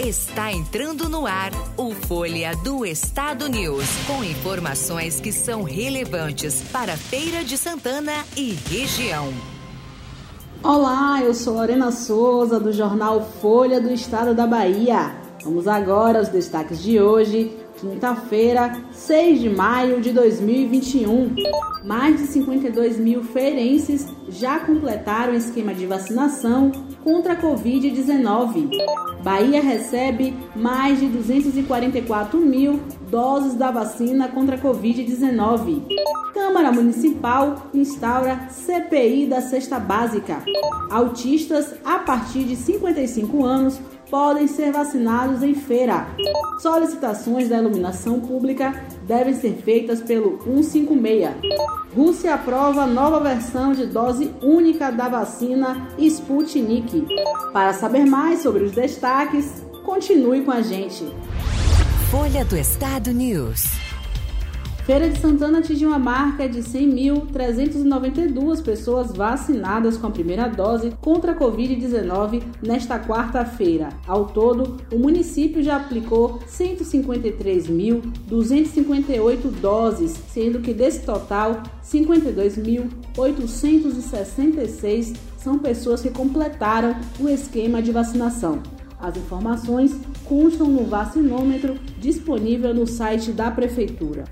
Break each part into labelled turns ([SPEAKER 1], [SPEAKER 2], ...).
[SPEAKER 1] Está entrando no ar o Folha do Estado News, com informações que são relevantes para Feira de Santana e região.
[SPEAKER 2] Olá, eu sou Lorena Souza do jornal Folha do Estado da Bahia. Vamos agora aos destaques de hoje, quinta-feira, 6 de maio de 2021. Mais de 52 mil feirenses já completaram o esquema de vacinação contra a Covid-19. Bahia recebe mais de 244 mil doses da vacina contra a Covid-19. Câmara Municipal instaura CPI da cesta básica. Autistas a partir de 55 anos podem ser vacinados em feira. Solicitações da iluminação pública devem ser feitas pelo 156. Rússia aprova nova versão de dose única da vacina Sputnik. Para saber mais sobre os destaques, continue com a gente.
[SPEAKER 1] Folha do Estado News.
[SPEAKER 2] Feira de Santana atingiu uma marca de 100.392 pessoas vacinadas com a primeira dose contra a Covid-19 nesta quarta-feira. Ao todo, o município já aplicou 153.258 doses, sendo que desse total, 52.866 são pessoas que completaram o esquema de vacinação. As informações constam no vacinômetro disponível no site da Prefeitura.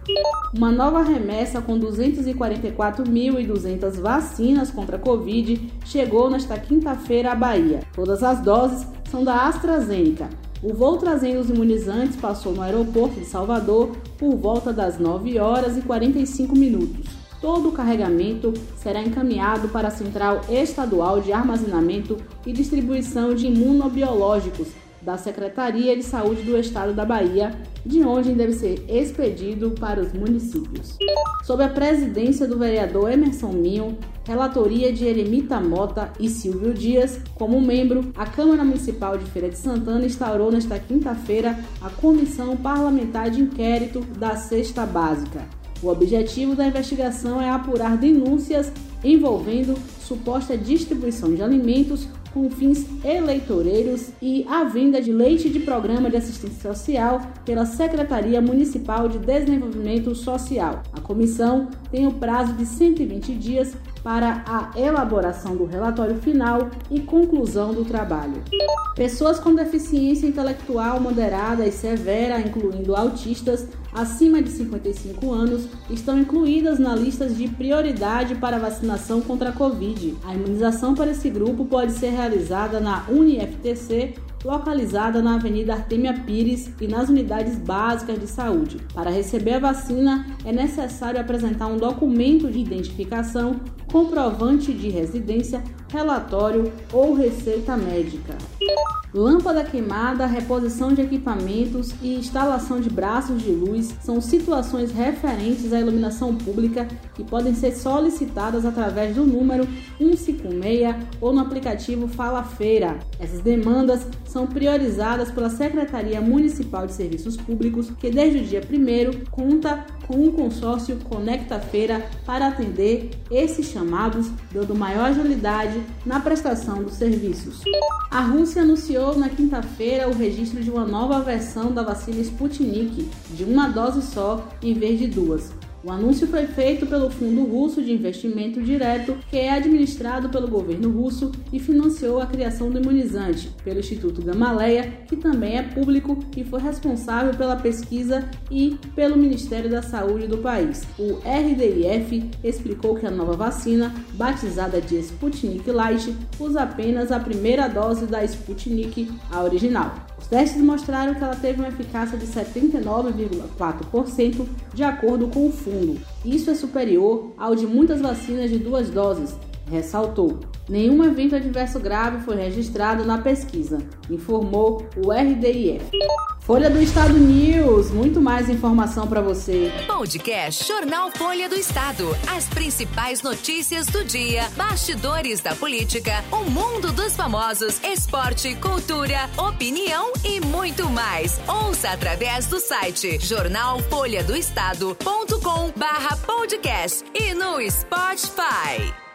[SPEAKER 2] Uma nova remessa com 244.200 vacinas contra a Covid chegou nesta quinta-feira à Bahia. Todas as doses são da AstraZeneca. O voo trazendo os imunizantes passou no aeroporto de Salvador por volta das 9 horas e 45 minutos. Todo o carregamento será encaminhado para a Central Estadual de Armazenamento e Distribuição de Imunobiológicos da Secretaria de Saúde do Estado da Bahia, de onde deve ser expedido para os municípios. Sob a presidência do vereador Emerson Minho, relatoria de Eremita Mota e Silvio Dias, como membro, a Câmara Municipal de Feira de Santana instaurou nesta quinta-feira a Comissão Parlamentar de Inquérito da Cesta Básica. O objetivo da investigação é apurar denúncias envolvendo suposta distribuição de alimentos com fins eleitoreiros e a venda de leite de programa de assistência social pela Secretaria Municipal de Desenvolvimento Social. A comissão tem o prazo de 120 dias para a elaboração do relatório final e conclusão do trabalho. Pessoas com deficiência intelectual moderada e severa, incluindo autistas acima de 55 anos, estão incluídas na lista de prioridade para vacinação contra a Covid. A imunização para esse grupo pode ser realizada na UniFTC localizada na Avenida Artemia Pires e nas unidades básicas de saúde. Para receber a vacina, é necessário apresentar um documento de identificação, comprovante de residência, relatório ou receita médica. Lâmpada queimada, reposição de equipamentos e instalação de braços de luz são situações referentes à iluminação pública que podem ser solicitadas através do número 156 ou no aplicativo Fala Feira. Essas demandas são priorizadas pela Secretaria Municipal de Serviços Públicos, que desde o dia 1 conta com um consórcio Conecta Feira para atender esses chamados, dando maior agilidade na prestação dos serviços. A Rússia anunciou na quinta-feira o registro de uma nova versão da vacina Sputnik, de uma dose só em vez de duas. O anúncio foi feito pelo Fundo Russo de Investimento Direto, que é administrado pelo governo russo e financiou a criação do imunizante, pelo Instituto Gamaleya, que também é público e foi responsável pela pesquisa e pelo Ministério da Saúde do país. O RDIF explicou que a nova vacina, batizada de Sputnik Light, usa apenas a primeira dose da Sputnik, a original. Os testes mostraram que ela teve uma eficácia de 79,4% de acordo com o fundo. Isso é superior ao de muitas vacinas de duas doses, ressaltou. Nenhum evento adverso grave foi registrado na pesquisa, informou o RDIF. Folha do Estado News, muito mais informação para você.
[SPEAKER 1] Podcast Jornal Folha do Estado. As principais notícias do dia, bastidores da política, o mundo dos famosos, esporte, cultura, opinião e muito mais. Ouça através do site jornalfolhadoestado.com/podcast e no Spotify.